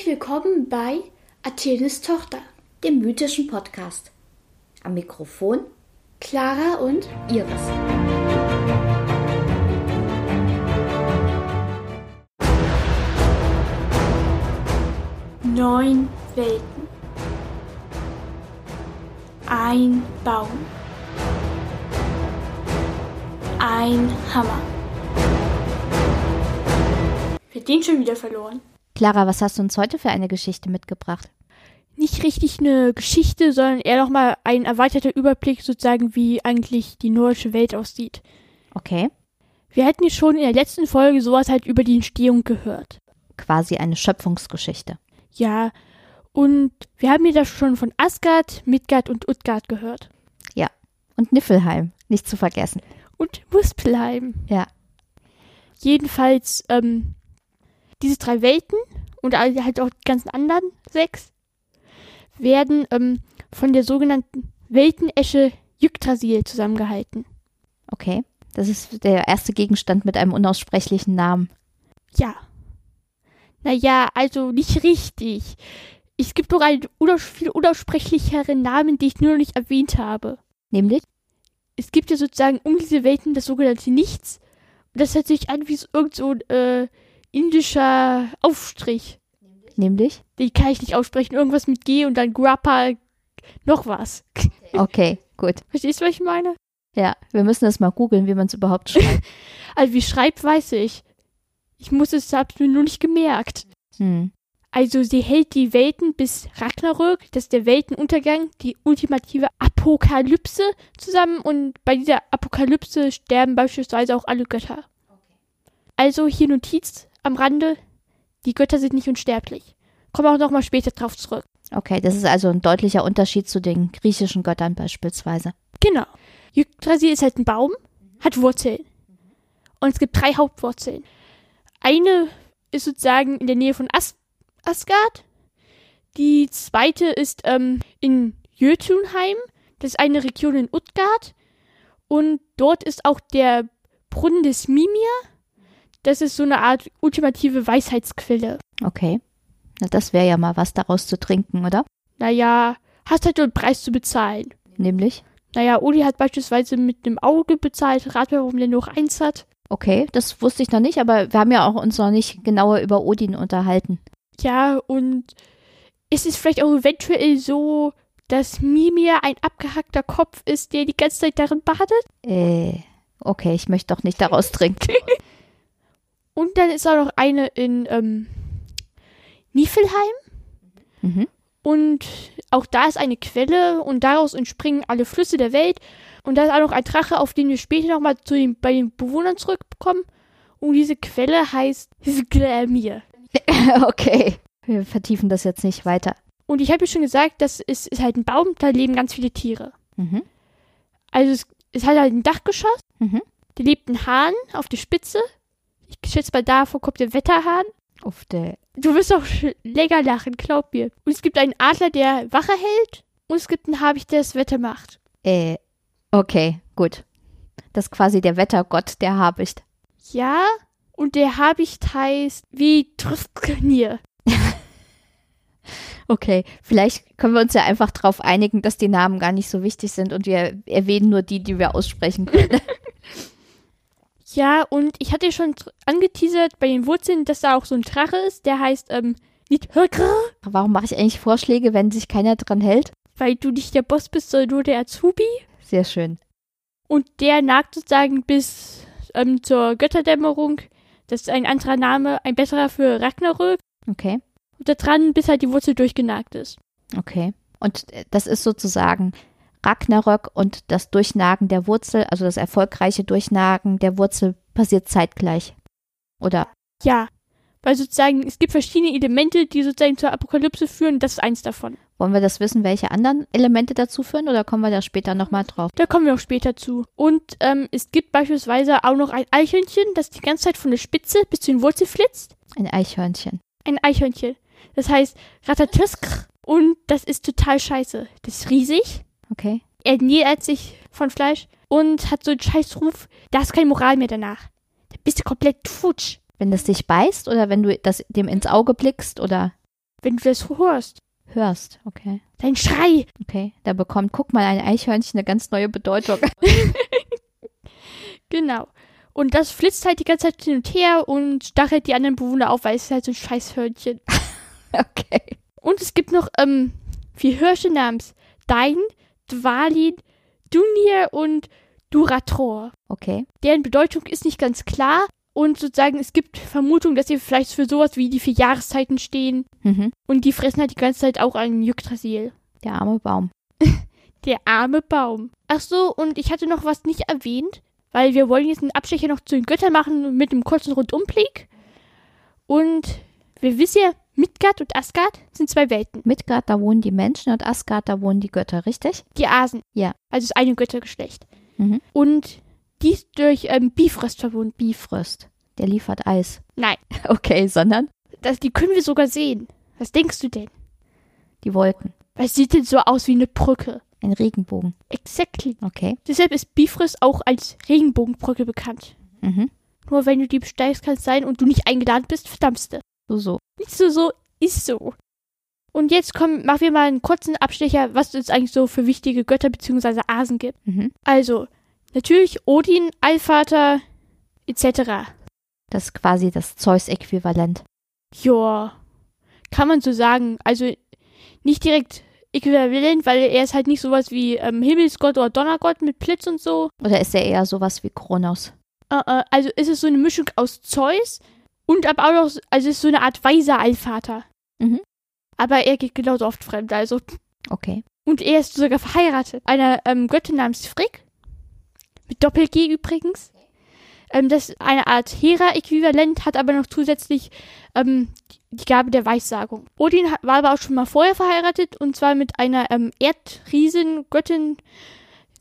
Herzlich willkommen bei Athenes Tochter, dem mythischen Podcast. Am Mikrofon Clara und Iris. Neun Welten. Ein Baum. Ein Hammer. Wird den schon wieder verloren. Clara, was hast du uns heute für eine Geschichte mitgebracht? Nicht richtig eine Geschichte, sondern eher nochmal ein erweiterter Überblick, sozusagen, wie eigentlich die nordische Welt aussieht. Okay. Wir hatten ja schon in der letzten Folge sowas halt über die Entstehung gehört. Quasi eine Schöpfungsgeschichte. Ja, und wir haben ja da schon von Asgard, Midgard und Utgard gehört. Ja. Und Niffelheim, nicht zu vergessen. Und Muspelheim. Ja. Jedenfalls, ähm, diese drei Welten und halt auch die ganzen anderen sechs werden ähm, von der sogenannten Weltenesche Yggdrasil zusammengehalten. Okay. Das ist der erste Gegenstand mit einem unaussprechlichen Namen. Ja. Naja, also nicht richtig. Es gibt noch einen unaus viel unaussprechlicheren Namen, den ich nur noch nicht erwähnt habe. Nämlich? Es gibt ja sozusagen um diese Welten das sogenannte Nichts. Und das hört sich an wie so irgend so ein äh, indischer Aufstrich. Nämlich? Den kann ich nicht aussprechen. Irgendwas mit G und dann Grappa noch was. Okay, gut. Verstehst du, was ich meine? Ja, wir müssen das mal googeln, wie man es überhaupt schreibt. Also wie schreibt, weiß ich. Ich muss es, hab's mir nur nicht gemerkt. hm. Also sie hält die Welten bis Ragnarök, das ist der Weltenuntergang, die ultimative Apokalypse zusammen und bei dieser Apokalypse sterben beispielsweise auch alle Götter. Also hier Notiz am Rande, die Götter sind nicht unsterblich. Kommen auch nochmal später drauf zurück. Okay, das ist also ein deutlicher Unterschied zu den griechischen Göttern beispielsweise. Genau. Yggdrasil ist halt ein Baum, hat Wurzeln. Und es gibt drei Hauptwurzeln. Eine ist sozusagen in der Nähe von As Asgard. Die zweite ist ähm, in Jötunheim. Das ist eine Region in Utgard. Und dort ist auch der Brunnen des Mimir. Das ist so eine Art ultimative Weisheitsquelle. Okay. Na, das wäre ja mal was daraus zu trinken, oder? Naja, hast halt nur einen Preis zu bezahlen. Nämlich? Naja, Uli hat beispielsweise mit einem Auge bezahlt. Rat mal, warum der nur eins hat. Okay, das wusste ich noch nicht, aber wir haben ja auch uns noch nicht genauer über Odin unterhalten. Ja, und ist es vielleicht auch eventuell so, dass Mimir ein abgehackter Kopf ist, der die ganze Zeit darin badet? Äh, okay, ich möchte doch nicht daraus trinken. Und dann ist auch noch eine in ähm, Niflheim. Mhm. Und auch da ist eine Quelle und daraus entspringen alle Flüsse der Welt. Und da ist auch noch ein Drache, auf den wir später nochmal zu den, bei den Bewohnern zurückkommen. Und diese Quelle heißt Sklamir. okay. Wir vertiefen das jetzt nicht weiter. Und ich habe ja schon gesagt, das ist, ist halt ein Baum, da leben ganz viele Tiere. Mhm. Also es, es hat halt ein Dachgeschoss, Mhm. da lebt ein Hahn auf der Spitze. Ich schätze mal, davor kommt der Wetterhahn. Auf der. Du wirst auch länger lachen, glaub mir. Und es gibt einen Adler, der Wache hält. Und es gibt einen Habicht, der das Wetter macht. Äh, okay, gut. Das ist quasi der Wettergott, der Habicht. Ja, und der Habicht heißt wie Trüsknier. Okay, vielleicht können wir uns ja einfach darauf einigen, dass die Namen gar nicht so wichtig sind und wir erwähnen nur die, die wir aussprechen können. Ja, und ich hatte schon angeteasert bei den Wurzeln, dass da auch so ein Drache ist, der heißt, ähm, nicht Warum mache ich eigentlich Vorschläge, wenn sich keiner dran hält? weil du nicht der Boss bist, sondern nur der Azubi. Sehr schön. Und der nagt sozusagen bis ähm, zur Götterdämmerung. Das ist ein anderer Name, ein besserer für Ragnarök. Okay, Und da dran, bis halt die Wurzel durchgenagt ist. okay. Und äh, das ist sozusagen Ragnarök und das Durchnagen der Wurzel, also das erfolgreiche Durchnagen der Wurzel passiert zeitgleich. Oder? Ja, weil sozusagen es gibt verschiedene Elemente, die sozusagen zur Apokalypse führen. Das ist eins davon. Wollen wir das wissen, welche anderen Elemente dazu führen oder kommen wir da später nochmal drauf? Da kommen wir auch später zu. Und ähm, es gibt beispielsweise auch noch ein Eichhörnchen, das die ganze Zeit von der Spitze bis zu den Wurzeln flitzt. Ein Eichhörnchen. Ein Eichhörnchen. Das heißt Ratatusk. Und das ist total scheiße. Das ist riesig. Okay. Er ernährt sich von Fleisch und hat so einen Scheißruf. Da ist keine Moral mehr danach. Da bist du komplett futsch. Wenn das dich beißt oder wenn du das dem ins Auge blickst oder wenn du das hörst. Hörst, okay. Dein Schrei. Okay. Da bekommt, guck mal, ein Eichhörnchen eine ganz neue Bedeutung. Genau. Und das flitzt halt die ganze Zeit hin und her und stachelt die anderen Bewohner auf, weil es ist halt so ein Scheißhörnchen. okay. Und es gibt noch ähm, vier Hirsche namens Dain, Dwalin, Dunir und Durator. Okay. Deren Bedeutung ist nicht ganz klar. Und sozusagen, es gibt Vermutungen, dass sie vielleicht für sowas wie die vier Jahreszeiten stehen. Mhm. Und die fressen halt die ganze Zeit auch einen Yggdrasil. Der arme Baum. Der arme Baum. Ach so, und ich hatte noch was nicht erwähnt, weil wir wollen jetzt einen Abstecher noch zu den Göttern machen mit einem kurzen Rundumblick. Und wir wissen ja, Midgard und Asgard sind zwei Welten. Midgard, da wohnen die Menschen und Asgard, da wohnen die Götter, richtig? Die Asen. Ja. Also das eine Göttergeschlecht. Mhm. Und die ist durch ähm, Bifrost verbunden. Bifrost. Der liefert Eis. Nein, Okay, sondern das, die können wir sogar sehen. Was denkst du denn? die Wolken. Es sieht denn so aus wie eine Brücke. Ein Regenbogen. Exactly. Okay. Deshalb ist Bifrost auch als Regenbogenbrücke bekannt. Mhm. Nur wenn du die besteigst, kann es sein und du nicht eingeladen bist, verdammst du. So, so. Nicht so, so, ist so. Und jetzt kommen, machen wir mal einen kurzen Abstecher, was es eigentlich so für wichtige Götter bzw. Asen gibt. Mhm. Also, natürlich Odin, Allvater, etc. Das ist quasi das Zeus-Äquivalent. Ja, kann man so sagen. Also, nicht direkt äquivalent, weil er ist halt nicht sowas wie ähm, Himmelsgott oder Donnergott mit Blitz und so. Oder ist er eher sowas wie Kronos? Äh, äh, also ist es so eine Mischung aus Zeus und aber auch noch, also ist so eine Art weiser Allvater. Mhm. Aber er geht genauso oft fremd, also. Okay. Und er ist sogar verheiratet. Einer ähm, Göttin namens Frick. Mit Doppel-G übrigens. Ähm, das ist eine Art Hera-Äquivalent, hat aber noch zusätzlich ähm, die Gabe der Weissagung. Odin war aber auch schon mal vorher verheiratet und zwar mit einer ähm, Erdriesengöttin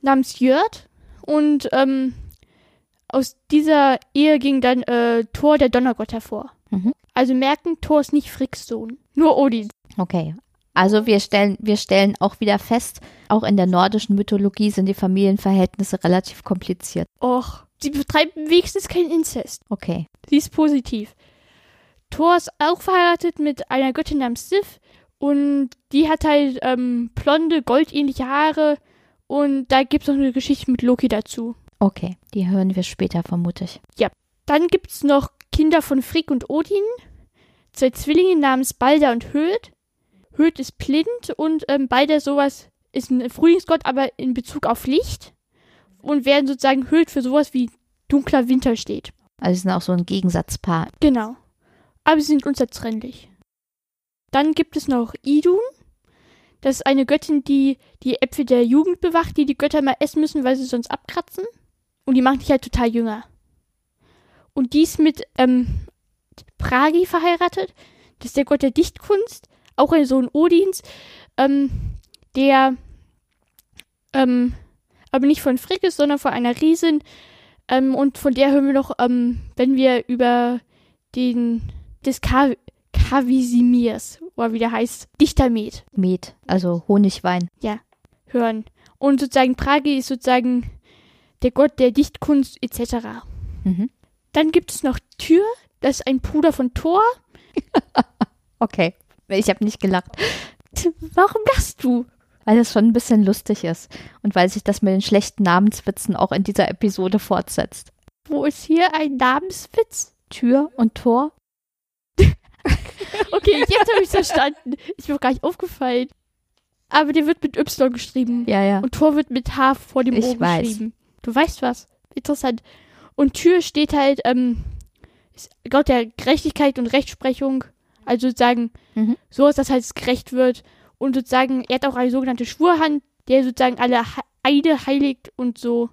namens Jörd. Und ähm, aus dieser Ehe ging dann äh, Thor, der Donnergott, hervor. Mhm. Also merken, Thor ist nicht Fricks Sohn. Nur Odin. Okay. Also wir stellen, wir stellen auch wieder fest, auch in der nordischen Mythologie sind die Familienverhältnisse relativ kompliziert. Och, sie betreiben wenigstens keinen Inzest. Okay. Sie ist positiv. Thor ist auch verheiratet mit einer Göttin namens Sif und die hat halt ähm, blonde, goldähnliche Haare und da gibt es noch eine Geschichte mit Loki dazu. Okay. Die hören wir später, vermute ich. Dann gibt es noch Kinder von Frigg und Odin, zwei Zwillinge namens Balder und Höd. Höd ist blind und ähm, Balder sowas ist ein Frühlingsgott, aber in Bezug auf Licht und werden sozusagen Höd für sowas wie dunkler Winter steht. Also sie sind auch so ein Gegensatzpaar. Genau. Aber sie sind unzertrennlich. Dann gibt es noch Idun. Das ist eine Göttin, die die Äpfel der Jugend bewacht, die die Götter mal essen müssen, weil sie sonst abkratzen. Und die macht dich halt total jünger. Und die ist mit ähm, Pragi verheiratet. Das ist der Gott der Dichtkunst. Auch ein Sohn Odins. Ähm, der ähm, aber nicht von Frigg ist, sondern von einer Riesin. Ähm, und von der hören wir noch, ähm, wenn wir über den des Ka Kavisimirs, oder wie der heißt, Dichtermet Met, also Honigwein. hören. Und sozusagen Pragi ist sozusagen der Gott der Dichtkunst etc. Mhm. Dann gibt es noch Tyr, das ist ein Bruder von Thor. Okay. Ich habe nicht gelacht, Warum lachst du? weil es schon ein bisschen lustig ist und weil sich das mit den schlechten Namenswitzen auch in dieser Episode fortsetzt. Wo ist hier ein Namenswitz? Tür und Tor? Okay, jetzt habe ich verstanden. Ist mir gar nicht aufgefallen. Aber der wird mit Y geschrieben. Ja, ja. Und Tor wird mit H vor dem Ich O weiß. geschrieben. Du weißt was. Interessant. Und Tür steht halt, ähm, ist Gott der Gerechtigkeit und Rechtsprechung. Also sozusagen, Mhm. so ist das halt gerecht wird. Und sozusagen, er hat auch eine sogenannte Schwurhand, der sozusagen alle Eide heiligt und so.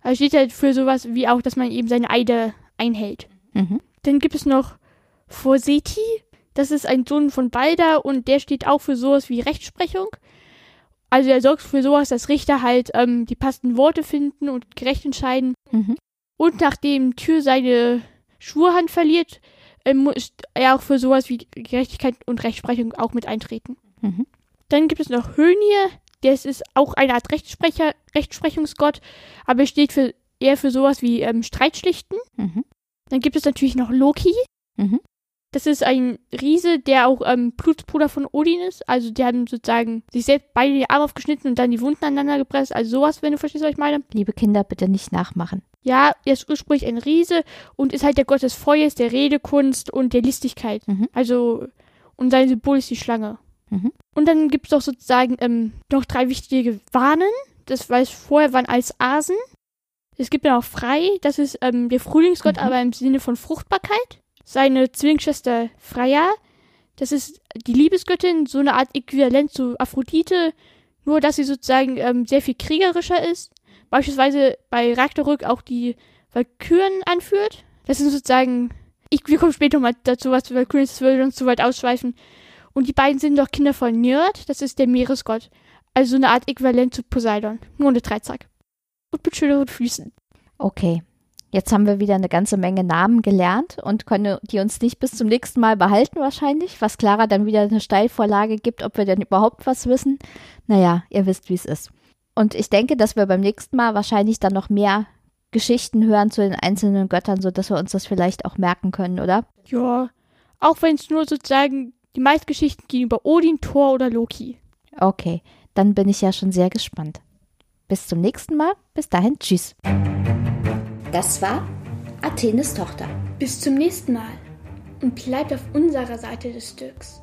Also steht halt für sowas wie auch, dass man eben seine Eide einhält. Mhm. Dann gibt es noch Forseti. Das ist ein Sohn von Balder und der steht auch für sowas wie Rechtsprechung. Also er sorgt für sowas, dass Richter halt ähm, die passenden Worte finden und gerecht entscheiden. Mhm. Und nachdem Tyr seine Schwurhand verliert, ähm, muss er auch für sowas wie Gerechtigkeit und Rechtsprechung auch mit eintreten. Mhm. Dann gibt es noch Hönir, der ist- ist auch eine Art Rechtsprecher, Rechtsprechungsgott, aber er steht für, eher für sowas wie ähm, Streitschlichten. Mhm. Dann gibt es natürlich noch Loki. Mhm. Das ist ein Riese, der auch ähm, Blutsbruder von Odin ist. Also die haben sozusagen sich selbst beide die Arme aufgeschnitten und dann die Wunden aneinander gepresst. Also sowas, wenn du verstehst, was ich meine. Liebe Kinder, bitte nicht nachmachen. Ja, er ist ursprünglich ein Riese und ist halt der Gott des Feuers, der Redekunst und der Listigkeit. Mhm. Also, und sein Symbol ist die Schlange. Mhm. Und dann gibt es auch sozusagen ähm, noch drei wichtige Warnen. Das weiß vorher waren als Asen. Es gibt ja auch Frei, das ist ähm, der Frühlingsgott, Mhm. aber im Sinne von Fruchtbarkeit. Seine Zwillingsschwester Freya, das ist die Liebesgöttin, so eine Art Äquivalent zu Aphrodite, nur dass sie sozusagen ähm, sehr viel kriegerischer ist. Beispielsweise bei Ragnarök auch die Valkyren anführt. Das sind sozusagen, ich, wir kommen später mal dazu, was Valkyren ist, das würde uns zu weit ausschweifen. Und die beiden sind doch Kinder von Njörd, das ist der Meeresgott. Also eine Art Äquivalent zu Poseidon, nur ohne Dreizack. Und mit schöneren Füßen. Okay. Jetzt haben wir wieder eine ganze Menge Namen gelernt und können die uns nicht bis zum nächsten Mal behalten wahrscheinlich, was Clara dann wieder eine Steilvorlage gibt, ob wir denn überhaupt was wissen. Naja, ihr wisst, wie es ist. Und ich denke, dass wir beim nächsten Mal wahrscheinlich dann noch mehr Geschichten hören zu den einzelnen Göttern, sodass wir uns das vielleicht auch merken können, oder? Ja, auch wenn es nur sozusagen die meisten Geschichten gehen über Odin, Thor oder Loki. Okay, dann bin ich ja schon sehr gespannt. Bis zum nächsten Mal. Bis dahin, tschüss. Das war Athenes Tochter. Bis zum nächsten Mal und bleibt auf unserer Seite des Stücks.